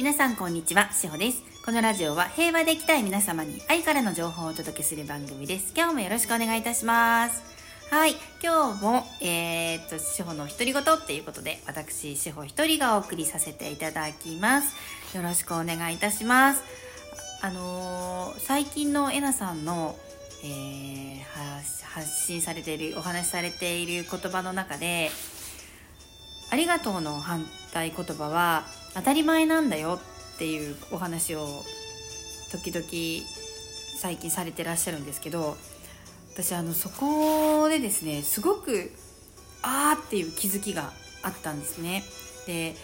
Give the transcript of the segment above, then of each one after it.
皆さんこんにちは、しほです。このラジオは平和でいきたい皆様に愛からの情報をお届けする番組です。今日もよろしくお願いいたします。はい、今日も、えー、っと、しほの独り言っていうことで、私、しほ一人がお送りさせていただきます。よろしくお願いいたします。あのー最近のえなさんの、えー発発信されている、お話しされている言葉の中で、ありがとうの反対言葉は当たり前なんだよっていうお話を時々最近されてらっしゃるんですけど私あのそこでですねすごくあーっていう気づきがあったんですね。で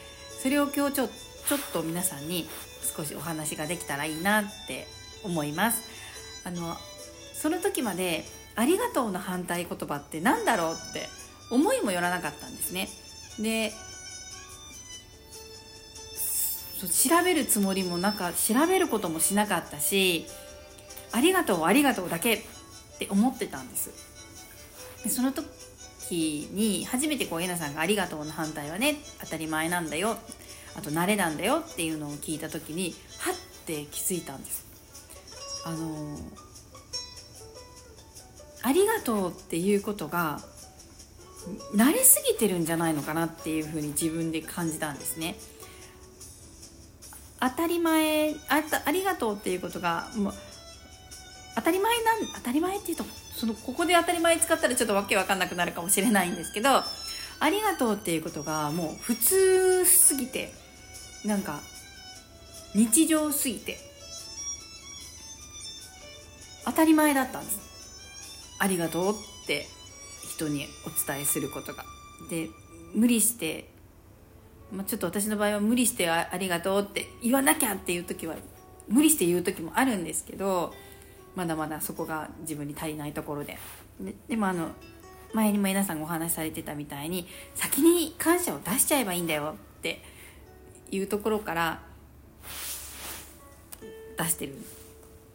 それを今日ちょちょっと皆さんに少しお話ができたらいいなって思います。あのその時まで「ありがとう」の反対言葉って何だろうって思いもよらなかったんですね。で調べるつもりもなんか調べることもしなかったし「ありがとうありがとう」だけって思ってたんですでその時に初めてこうえなさんが「ありがとう」の反対はね当たり前なんだよあと慣れなんだよっていうのを聞いた時にはって気づいたんですあのありがとうっていうことが慣れすぎてるんじゃないのかなっていうふうに自分で感じたんですね。当たり前あありがとうっていうことがもう当たり前なん当たり前っていうとそのここで当たり前使ったらちょっとわけわかんなくなるかもしれないんですけどありがとうっていうことがもう普通すぎてなんか日常すぎて当たり前だったんです。ありがとうって人にお伝えすることが。で無理して、まあ、ちょっと私の場合は無理してあ「りがとう」って言わなきゃっていう時は無理して言う時もあるんですけどまだまだそこが自分に足りないところで。ででもあの前にも皆さんがお話しされてたみたいに先に感謝を出しちゃえばいいんだよっていうところから出してる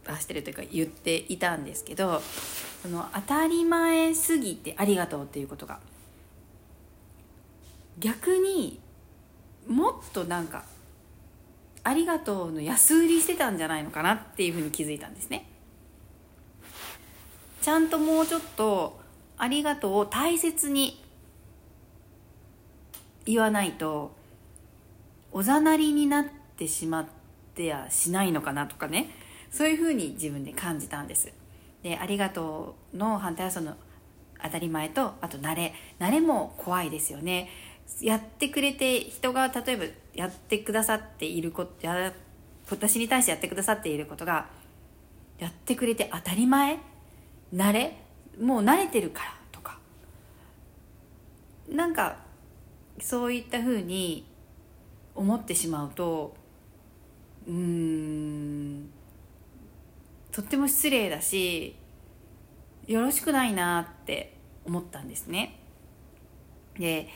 出してるというか言っていたんですけどその当たり前すぎてありがとうっていうことが逆にもっとなんかありがとうの安売りしてたんじゃないのかなっていうふうに気づいたんですね。ちゃんともうちょっとありがとうを大切に言わないとおざなりになってしまってやしないのかなとかね。そういうふうに自分で感じたんです。でありがとうの反対はその当たり前とあと慣れ。慣れも怖いですよね。やってくれて人が例えばやってくださっていることや私に対してやってくださっていることがやってくれて当たり前慣れもう慣れてるからとかなんかそういったふうに思ってしまうとうんとっても失礼だしよろしくないなって思ったんですね。で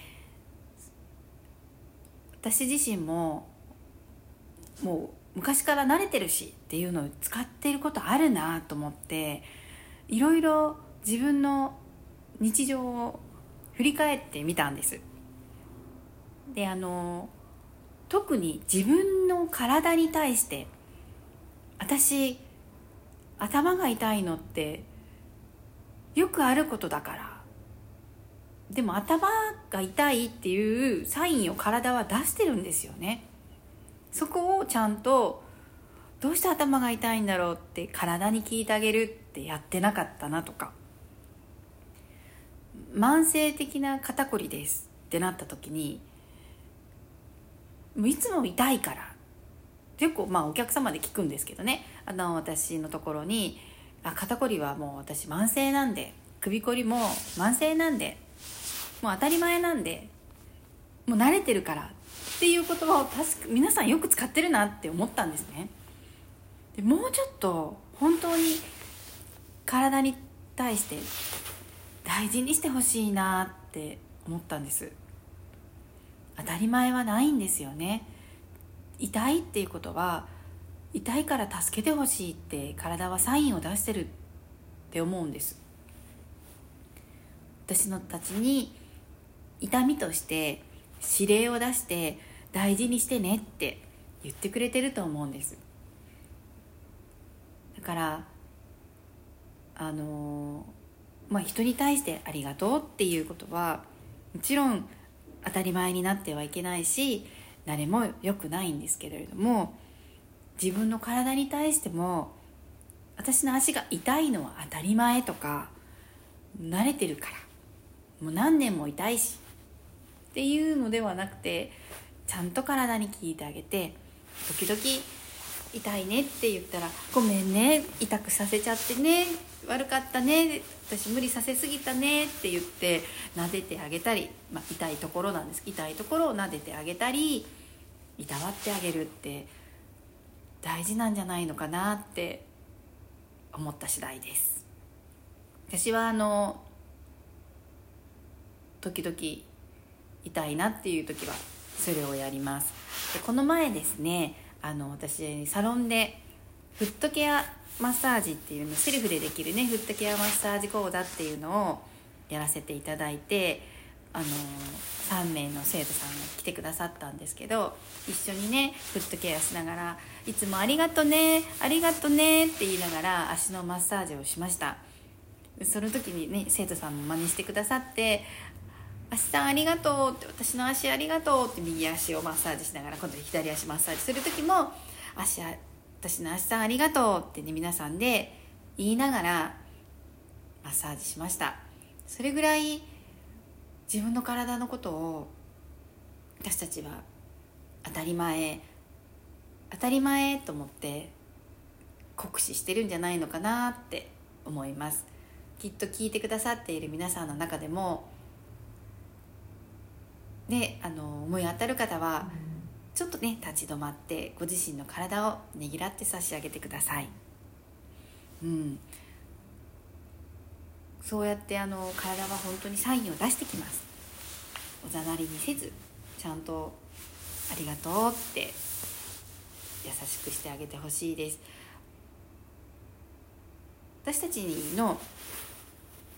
私自身ももう昔から慣れてるしっていうのを使っていることあるなと思っていろいろ自分の日常を振り返ってみたんです。であの特に自分の体に対して私頭が痛いのってよくあることだからでも頭が痛いっていうサインを体は出してるんですよね。そこをちゃんとどうして頭が痛いんだろうって体に聞いてあげるってやってなかったなとか。慢性的な肩こりですってなった時にいつも痛いから。結構まあお客様で聞くんですけどね。あの私のところに「あ肩こりはもう私慢性なんで首こりも慢性なんでもう当たり前なんでもう慣れてるから」っていう言葉を確か皆さんよく使ってるなって思ったんですね。でもうちょっと本当に体に対して大事にしてほしいなって思ったんです。当たり前はないんですよね。痛いっていうことは痛いから助けてほしいって体はサインを出してるって思うんです。私のたちに痛みとして指令を出して大事にしてねって言ってくれてると思うんです。だからあのまあ人に対してありがとうっていうことはもちろん当たり前になってはいけないし誰も良くないんですけれども自分の体に対しても私の足が痛いのは当たり前とか慣れてるからもう何年も痛いしっていうのではなくてちゃんと体に聞いてあげて時々痛いねって言ったら「ごめんね痛くさせちゃってね悪かったね私無理させすぎたね」って言って撫でてあげたり、まあ、痛いところなんです。痛いところを撫でてあげたりいたわってあげるって大事なんじゃないのかなって思った次第です。私はあの時々痛いなっていう時はそれをやります。でこの前ですねあの私サロンでフットケアマッサージっていうのセルフでできるねフットケアマッサージ講座っていうのをやらせていただいてあの3名の生徒さんが来てくださったんですけど一緒にねフットケアしながら「いつもありがとねありがとね」って言いながら足のマッサージをしました。その時にね生徒さんも真似してくださって「足さんありがとう」って「私の足ありがとう」って右足をマッサージしながら今度左足マッサージする時も「足私の足さんありがとう」ってね皆さんで言いながらマッサージしました。それぐらい自分の体のことを私たちは当たり前当たり前と思って酷使してるんじゃないのかなって思います。きっと聞いてくださっている皆さんの中でもねあの思い当たる方はちょっとね立ち止まってご自身の体をねぎらって差し上げてください。うん。そうやってあの体は本当にサインを出してきます。おざなりにせずちゃんと「ありがとう」って優しくしてあげてほしいです。私たちの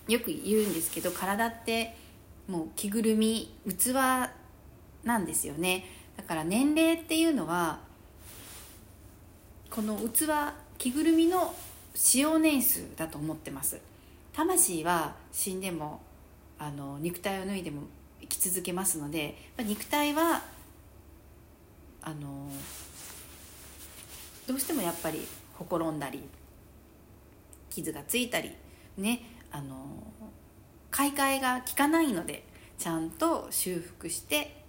よく言うんですけど体ってもう着ぐるみ器なんですよね。だから年齢っていうのはこの器着ぐるみの使用年数だと思ってます。魂は死んでもあの肉体を脱いでも生き続けますので肉体はあのどうしてもやっぱりほころんだり傷がついたりねあの買い替えが効かないのでちゃんと修復して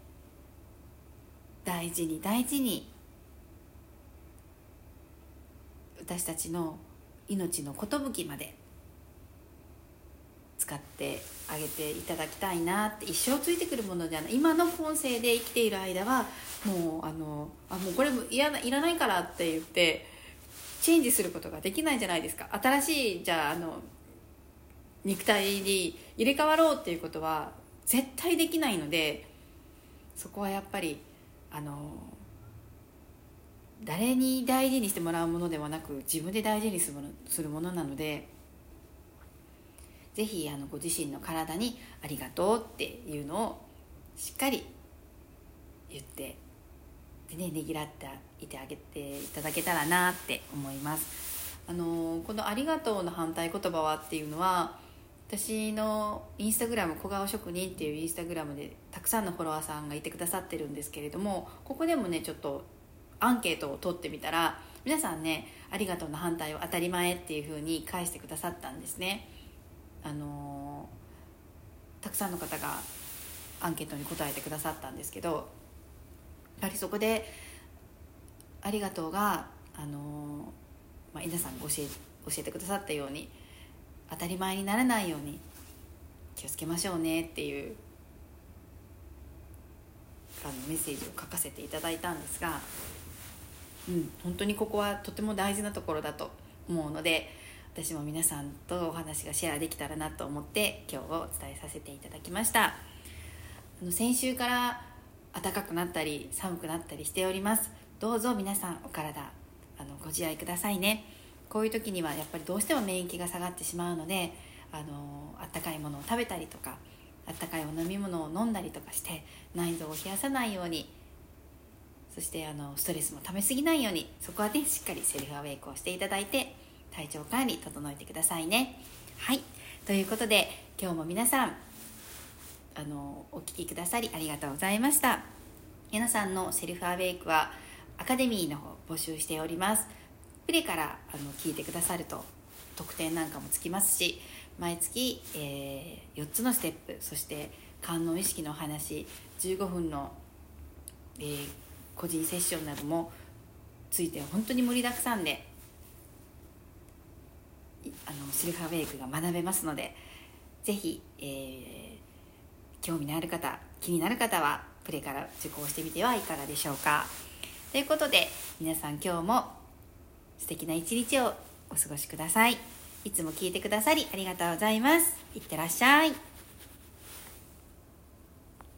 大事に大事に私たちの命の寿まで使ってあげていただきたいなって一生ついてくるものじゃない。今の今世で生きている間はもうあのあもうこれもいらいらないからって言ってチェンジすることができないじゃないですか。新しいじゃああの肉体に入れ替わろうっていうことは絶対できないのでそこはやっぱりあの誰に大事にしてもらうものではなく自分で大事にするものなので。ぜひあのご自身の体にありがとうっていうのをしっかり言ってでねねぎらっていてあげていただけたらなって思いますあのこの「ありがとう」の反対言葉はっていうのは私のインスタグラム小顔職人っていうインスタグラムでたくさんのフォロワーさんがいてくださってるんですけれどもここでもねちょっとアンケートを取ってみたら皆さんね「ありがとう」の反対を当たり前っていうふうに返してくださったんですね。あのたくさんの方がアンケートに答えてくださったんですけどやっぱりそこで「ありがとうが」あの、まあ、皆さんが教え教えてくださったように当たり前にならないように気をつけましょうねっていうあのメッセージを書かせていただいたんですが、うん、本当にここはとても大事なところだと思うので私も皆さんとお話がシェアできたらなと思って今日をお伝えさせていただきました。あの先週から暖かくなったり寒くなったりしております。どうぞ皆さんお体あのご自愛くださいね。こういう時にはやっぱりどうしても免疫が下がってしまうのであのあったかいものを食べたりとかあったかいお飲み物を飲んだりとかして内臓を冷やさないようにそしてあのストレスもためすぎないようにそこはねしっかりセルフアウェイクをしていただいて体調管理整えてくださいね。はい。ということで今日も皆さんあのお聴きくださりありがとうございました。皆さんのセルフアウェイクはアカデミーの方募集しております。プレからあの聞いてくださると特典なんかもつきますし毎月、えー、4つのステップそして観音意識の話15分の、えー、個人セッションなどもついて本当に盛りだくさんであのセルフアウェイクが学べますので是非、えー、興味のある方気になる方はプレから受講してみてはいかがでしょうか。ということで皆さん今日も素敵な一日をお過ごしください。いつも聞いてくださりありがとうございます。いってらっしゃい。